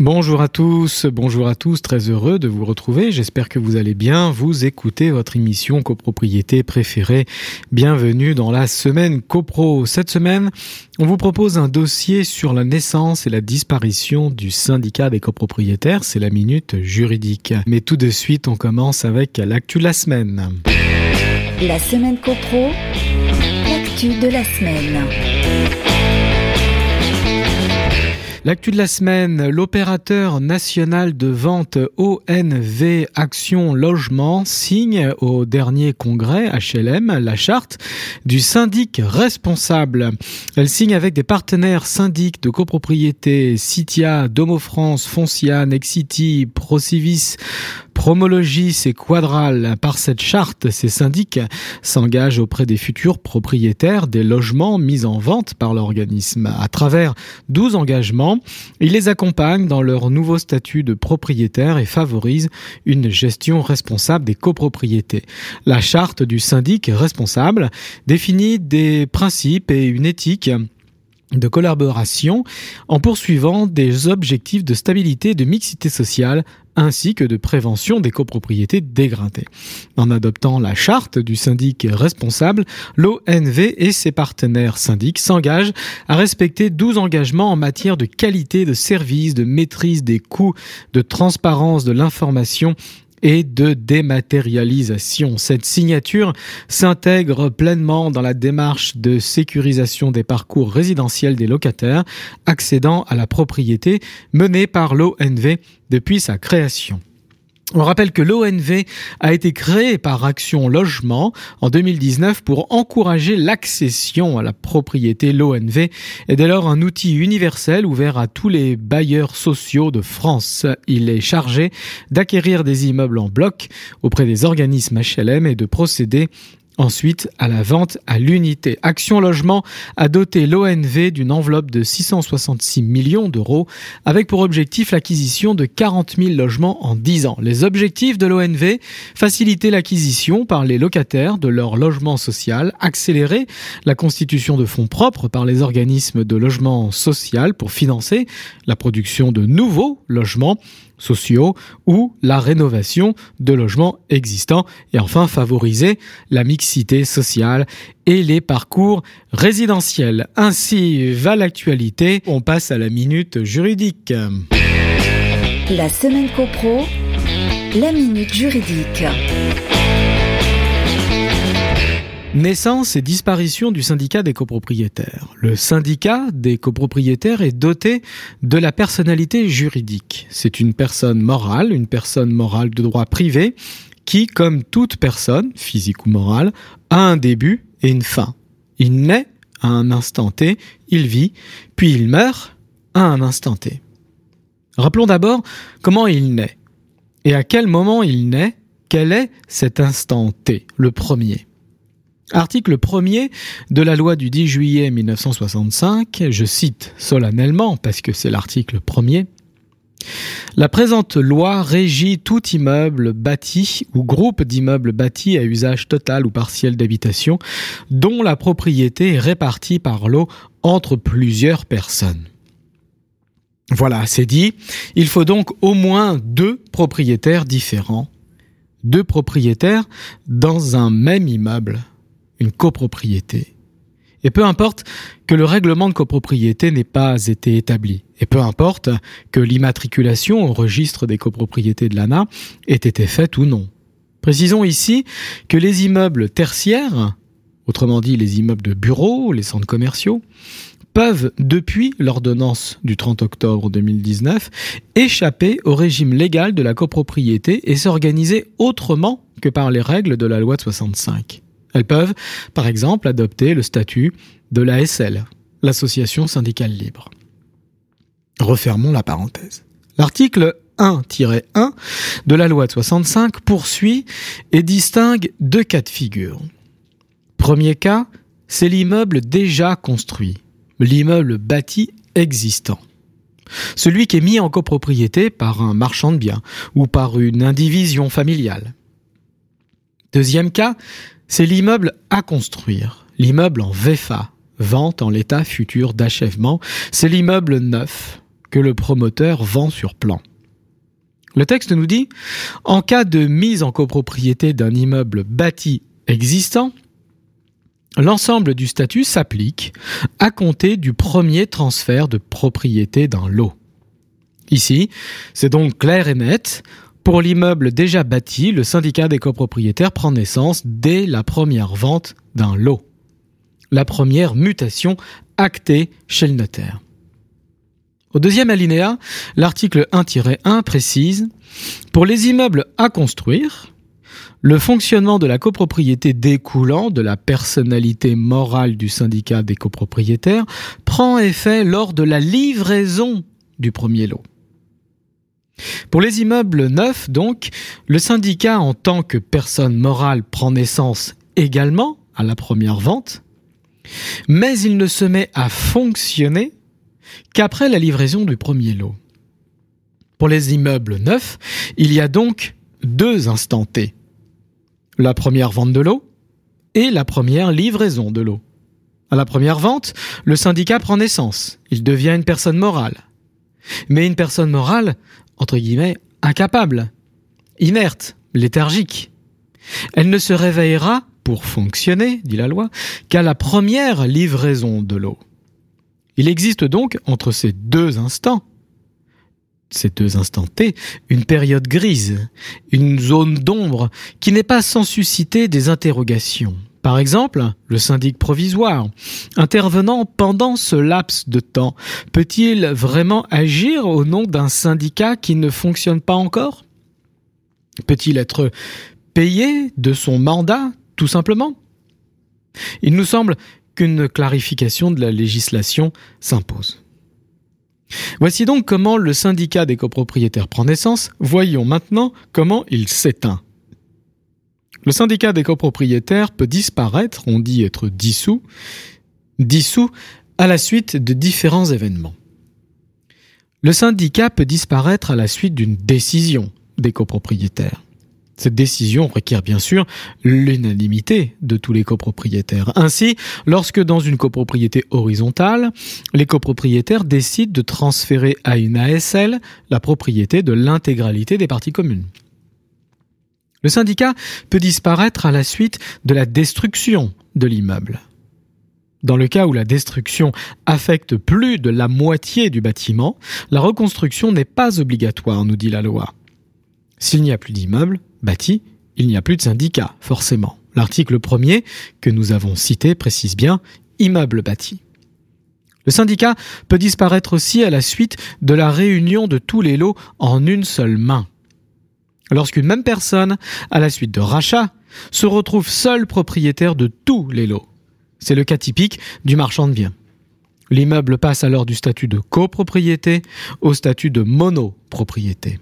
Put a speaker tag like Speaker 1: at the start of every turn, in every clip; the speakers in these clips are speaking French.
Speaker 1: Bonjour à tous, bonjour à tous, très heureux de vous retrouver. J'espère que vous allez bien. Vous écoutez votre émission copropriété préférée. Bienvenue dans la semaine copro. Cette semaine, on vous propose un dossier sur la naissance et la disparition du syndicat des copropriétaires. C'est la minute juridique. Mais tout de suite, on commence avec l'actu de la semaine.
Speaker 2: La semaine copro, l'actu de la semaine.
Speaker 1: L'actu de la semaine, l'opérateur national de vente ONV Action Logement signe au dernier congrès HLM la charte du syndic responsable. Elle signe avec des partenaires syndics de copropriété Citia, Domo France, Foncia, Nexity, Procivis, Promologis et Quadral. Par cette charte, ces syndics s'engagent auprès des futurs propriétaires des logements mis en vente par l'organisme. À travers 12 engagements, ils les accompagnent dans leur nouveau statut de propriétaire et favorisent une gestion responsable des copropriétés. La charte du syndic responsable définit des principes et une éthique de collaboration en poursuivant des objectifs de stabilité de mixité sociale ainsi que de prévention des copropriétés dégradées. En adoptant la charte du syndic responsable, l'ONV et ses partenaires syndics s'engagent à respecter 12 engagements en matière de qualité de service, de maîtrise des coûts, de transparence de l'information et de dématérialisation. Cette signature s'intègre pleinement dans la démarche de sécurisation des parcours résidentiels des locataires accédant à la propriété menée par l'ONV depuis sa création. On rappelle que l'ONV a été créé par Action Logement en 2019 pour encourager l'accession à la propriété. L'ONV est dès lors un outil universel ouvert à tous les bailleurs sociaux de France. Il est chargé d'acquérir des immeubles en bloc auprès des organismes HLM et de procéder Ensuite, à la vente à l'unité. Action Logement a doté l'ONV d'une enveloppe de 666 millions d'euros avec pour objectif l'acquisition de 40 000 logements en 10 ans. Les objectifs de l'ONV, faciliter l'acquisition par les locataires de leur logement social, accélérer la constitution de fonds propres par les organismes de logement social pour financer la production de nouveaux logements, sociaux ou la rénovation de logements existants et enfin favoriser la mixité sociale et les parcours résidentiels. Ainsi va l'actualité. On passe à la minute juridique.
Speaker 2: La semaine copro, la minute juridique.
Speaker 1: Naissance et disparition du syndicat des copropriétaires. Le syndicat des copropriétaires est doté de la personnalité juridique. C'est une personne morale, une personne morale de droit privé, qui, comme toute personne, physique ou morale, a un début et une fin. Il naît à un instant T, il vit, puis il meurt à un instant T. Rappelons d'abord comment il naît. Et à quel moment il naît Quel est cet instant T, le premier? Article 1er de la loi du 10 juillet 1965, je cite solennellement parce que c'est l'article 1er, la présente loi régit tout immeuble bâti ou groupe d'immeubles bâtis à usage total ou partiel d'habitation dont la propriété est répartie par lot entre plusieurs personnes. Voilà, c'est dit. Il faut donc au moins deux propriétaires différents, deux propriétaires dans un même immeuble une copropriété. Et peu importe que le règlement de copropriété n'ait pas été établi, et peu importe que l'immatriculation au registre des copropriétés de l'ANA ait été faite ou non. Précisons ici que les immeubles tertiaires, autrement dit les immeubles de bureaux, les centres commerciaux, peuvent, depuis l'ordonnance du 30 octobre 2019, échapper au régime légal de la copropriété et s'organiser autrement que par les règles de la loi de 65. Elles peuvent, par exemple, adopter le statut de l'ASL, l'association syndicale libre. Refermons la parenthèse. L'article 1-1 de la loi de 65 poursuit et distingue deux cas de figure. Premier cas, c'est l'immeuble déjà construit, l'immeuble bâti existant. celui qui est mis en copropriété par un marchand de biens ou par une indivision familiale. Deuxième cas, c'est l'immeuble à construire, l'immeuble en VFA, vente en l'état futur d'achèvement, c'est l'immeuble neuf que le promoteur vend sur plan. Le texte nous dit, en cas de mise en copropriété d'un immeuble bâti existant, l'ensemble du statut s'applique à compter du premier transfert de propriété d'un lot. Ici, c'est donc clair et net, pour l'immeuble déjà bâti, le syndicat des copropriétaires prend naissance dès la première vente d'un lot. La première mutation actée chez le notaire. Au deuxième alinéa, l'article 1-1 précise Pour les immeubles à construire, le fonctionnement de la copropriété découlant de la personnalité morale du syndicat des copropriétaires prend effet lors de la livraison du premier lot. Pour les immeubles neufs, donc, le syndicat en tant que personne morale prend naissance également à la première vente, mais il ne se met à fonctionner qu'après la livraison du premier lot. Pour les immeubles neufs, il y a donc deux instants T. La première vente de l'eau et la première livraison de l'eau. À la première vente, le syndicat prend naissance, il devient une personne morale. Mais une personne morale entre guillemets, incapable, inerte, léthargique. Elle ne se réveillera, pour fonctionner, dit la loi, qu'à la première livraison de l'eau. Il existe donc, entre ces deux instants, ces deux instants T, une période grise, une zone d'ombre qui n'est pas sans susciter des interrogations. Par exemple, le syndic provisoire, intervenant pendant ce laps de temps, peut-il vraiment agir au nom d'un syndicat qui ne fonctionne pas encore? Peut-il être payé de son mandat, tout simplement? Il nous semble qu'une clarification de la législation s'impose. Voici donc comment le syndicat des copropriétaires prend naissance. Voyons maintenant comment il s'éteint. Le syndicat des copropriétaires peut disparaître, on dit être dissous, dissous à la suite de différents événements. Le syndicat peut disparaître à la suite d'une décision des copropriétaires. Cette décision requiert bien sûr l'unanimité de tous les copropriétaires. Ainsi, lorsque dans une copropriété horizontale, les copropriétaires décident de transférer à une ASL la propriété de l'intégralité des parties communes. Le syndicat peut disparaître à la suite de la destruction de l'immeuble. Dans le cas où la destruction affecte plus de la moitié du bâtiment, la reconstruction n'est pas obligatoire, nous dit la loi. S'il n'y a plus d'immeuble bâti, il n'y a plus de syndicat, forcément. L'article premier que nous avons cité précise bien immeuble bâti. Le syndicat peut disparaître aussi à la suite de la réunion de tous les lots en une seule main lorsqu'une même personne, à la suite de rachat, se retrouve seul propriétaire de tous les lots. C'est le cas typique du marchand de biens. L'immeuble passe alors du statut de copropriété au statut de monopropriété.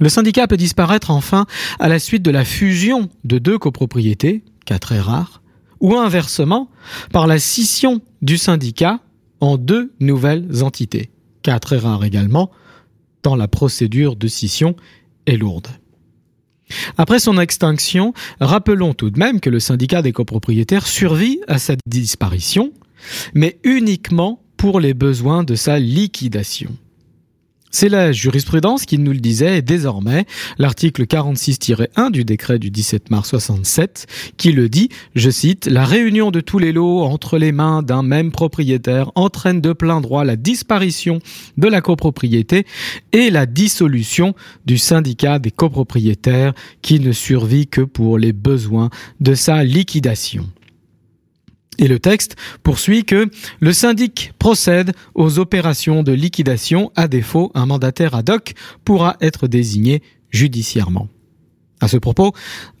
Speaker 1: Le syndicat peut disparaître enfin à la suite de la fusion de deux copropriétés, cas très rare, ou inversement par la scission du syndicat en deux nouvelles entités, cas très rare également, tant la procédure de scission lourde. Après son extinction, rappelons tout de même que le syndicat des copropriétaires survit à sa disparition, mais uniquement pour les besoins de sa liquidation. C'est la jurisprudence qui nous le disait désormais l'article 46-1 du décret du 17 mars 67 qui le dit, je cite, la réunion de tous les lots entre les mains d'un même propriétaire entraîne de plein droit la disparition de la copropriété et la dissolution du syndicat des copropriétaires qui ne survit que pour les besoins de sa liquidation. Et le texte poursuit que le syndic procède aux opérations de liquidation. À défaut, un mandataire ad hoc pourra être désigné judiciairement. À ce propos,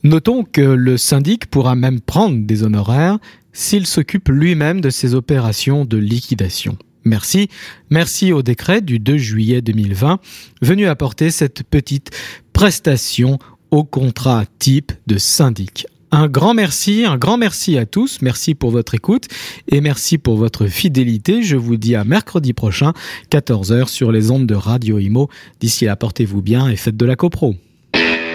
Speaker 1: notons que le syndic pourra même prendre des honoraires s'il s'occupe lui-même de ces opérations de liquidation. Merci. Merci au décret du 2 juillet 2020 venu apporter cette petite prestation au contrat type de syndic Un grand merci, un grand merci à tous. Merci pour votre écoute et merci pour votre fidélité. Je vous dis à mercredi prochain, 14h sur les ondes de Radio Imo. D'ici là, portez-vous bien et faites de la copro.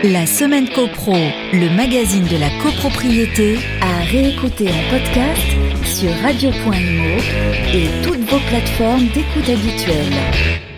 Speaker 2: La semaine copro, le magazine de la copropriété, à réécouter en podcast sur radio.imo et toutes vos plateformes d'écoute habituelles.